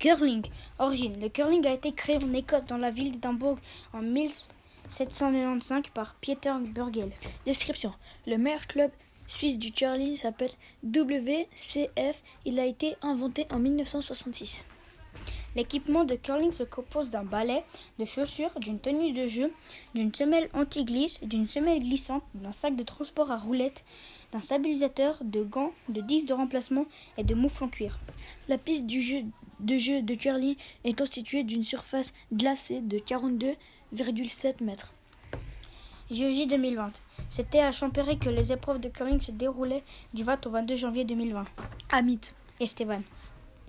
Curling. Origine. Le curling a été créé en Écosse dans la ville d'Edimbourg en 1795 par Peter Burgel. Description. Le meilleur club suisse du curling s'appelle WCF. Il a été inventé en 1966. L'équipement de curling se compose d'un balai, de chaussures, d'une tenue de jeu, d'une semelle anti-glisse, d'une semelle glissante, d'un sac de transport à roulettes, d'un stabilisateur, de gants, de disques de remplacement et de moufles en cuir. La piste du jeu de jeu de curling est constituée d'une surface glacée de 42,7 mètres. JOJ 2020. C'était à Champéry que les épreuves de curling se déroulaient du 20 au 22 janvier 2020. Amit. Esteban.